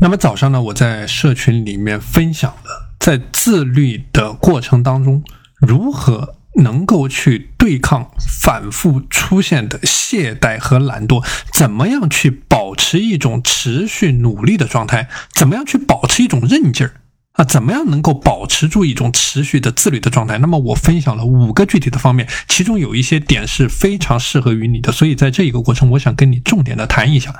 那么早上呢，我在社群里面分享了，在自律的过程当中，如何能够去对抗反复出现的懈怠和懒惰，怎么样去保持一种持续努力的状态，怎么样去保持一种韧劲儿啊，怎么样能够保持住一种持续的自律的状态？那么我分享了五个具体的方面，其中有一些点是非常适合于你的，所以在这一个过程，我想跟你重点的谈一下。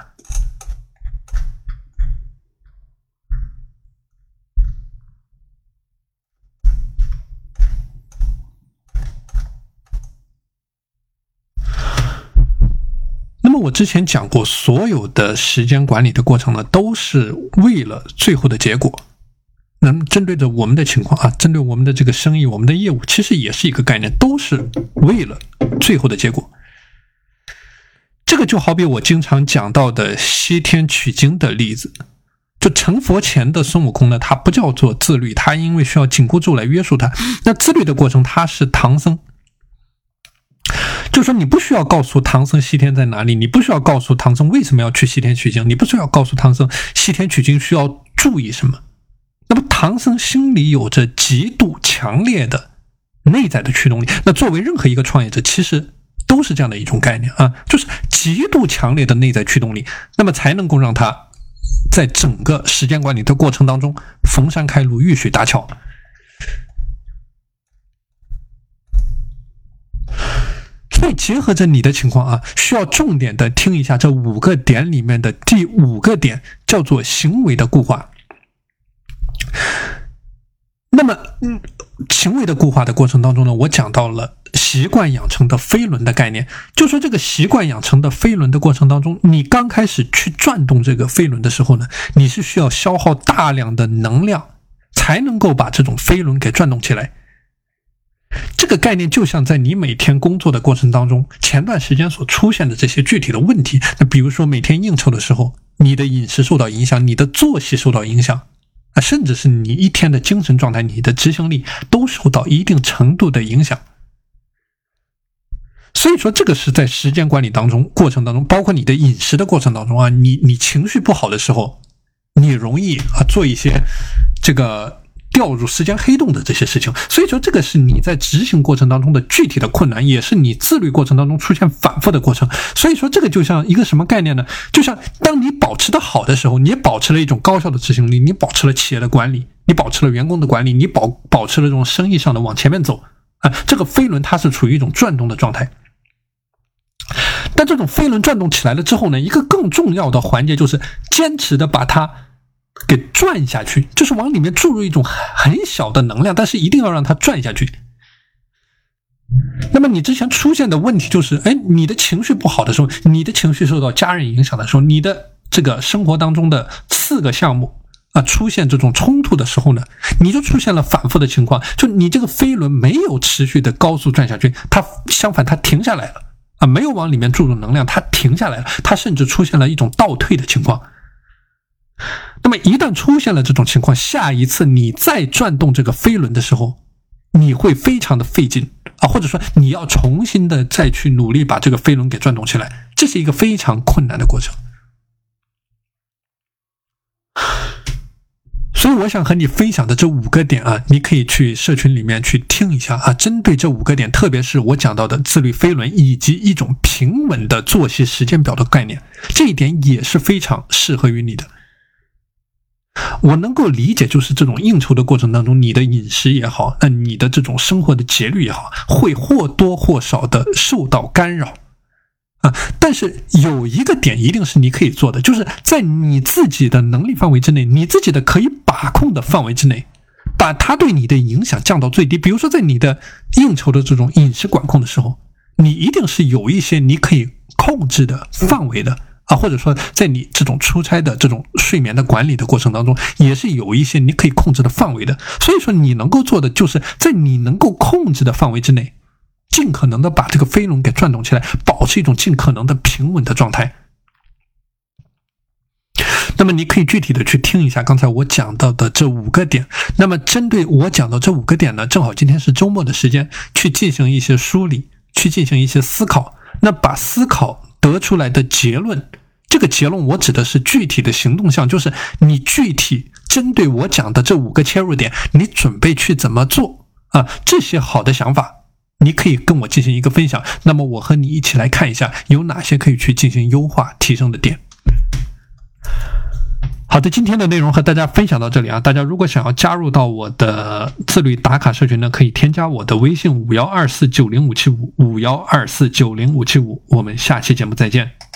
我之前讲过，所有的时间管理的过程呢，都是为了最后的结果。那么针对着我们的情况啊，针对我们的这个生意、我们的业务，其实也是一个概念，都是为了最后的结果。这个就好比我经常讲到的西天取经的例子，就成佛前的孙悟空呢，他不叫做自律，他因为需要紧箍咒来约束他。那自律的过程，他是唐僧。就说你不需要告诉唐僧西天在哪里，你不需要告诉唐僧为什么要去西天取经，你不需要告诉唐僧西天取经需要注意什么。那么唐僧心里有着极度强烈的内在的驱动力。那作为任何一个创业者，其实都是这样的一种概念啊，就是极度强烈的内在驱动力，那么才能够让他在整个时间管理的过程当中逢山开路，遇水搭桥。所以结合着你的情况啊，需要重点的听一下这五个点里面的第五个点，叫做行为的固化。那么，嗯，行为的固化的过程当中呢，我讲到了习惯养成的飞轮的概念，就说这个习惯养成的飞轮的过程当中，你刚开始去转动这个飞轮的时候呢，你是需要消耗大量的能量，才能够把这种飞轮给转动起来。这个概念就像在你每天工作的过程当中，前段时间所出现的这些具体的问题。那比如说每天应酬的时候，你的饮食受到影响，你的作息受到影响，啊，甚至是你一天的精神状态、你的执行力都受到一定程度的影响。所以说，这个是在时间管理当中过程当中，包括你的饮食的过程当中啊，你你情绪不好的时候，你容易啊做一些这个。掉入时间黑洞的这些事情，所以说这个是你在执行过程当中的具体的困难，也是你自律过程当中出现反复的过程。所以说这个就像一个什么概念呢？就像当你保持的好的时候，你保持了一种高效的执行力，你保持了企业的管理，你保持了员工的管理，你保保持了这种生意上的往前面走啊，这个飞轮它是处于一种转动的状态。但这种飞轮转动起来了之后呢，一个更重要的环节就是坚持的把它。给转下去，就是往里面注入一种很小的能量，但是一定要让它转下去。那么你之前出现的问题就是，哎，你的情绪不好的时候，你的情绪受到家人影响的时候，你的这个生活当中的四个项目啊出现这种冲突的时候呢，你就出现了反复的情况，就你这个飞轮没有持续的高速转下去，它相反它停下来了啊，没有往里面注入能量，它停下来了，它甚至出现了一种倒退的情况。那么一旦出现了这种情况，下一次你再转动这个飞轮的时候，你会非常的费劲啊，或者说你要重新的再去努力把这个飞轮给转动起来，这是一个非常困难的过程。所以我想和你分享的这五个点啊，你可以去社群里面去听一下啊。针对这五个点，特别是我讲到的自律飞轮以及一种平稳的作息时间表的概念，这一点也是非常适合于你的。我能够理解，就是这种应酬的过程当中，你的饮食也好，那你的这种生活的节律也好，会或多或少的受到干扰啊。但是有一个点一定是你可以做的，就是在你自己的能力范围之内，你自己的可以把控的范围之内，把它对你的影响降到最低。比如说，在你的应酬的这种饮食管控的时候，你一定是有一些你可以控制的范围的。啊，或者说，在你这种出差的这种睡眠的管理的过程当中，也是有一些你可以控制的范围的。所以说，你能够做的就是在你能够控制的范围之内，尽可能的把这个飞轮给转动起来，保持一种尽可能的平稳的状态。那么，你可以具体的去听一下刚才我讲到的这五个点。那么，针对我讲的这五个点呢，正好今天是周末的时间，去进行一些梳理，去进行一些思考。那把思考。得出来的结论这个结论我指的是具体的行动项，就是你具体针对我讲的这五个切入点，你准备去怎么做啊？这些好的想法，你可以跟我进行一个分享。那么我和你一起来看一下，有哪些可以去进行优化提升的点。好的，今天的内容和大家分享到这里啊！大家如果想要加入到我的自律打卡社群呢，可以添加我的微信五幺二四九零五七五五幺二四九零五七五。我们下期节目再见。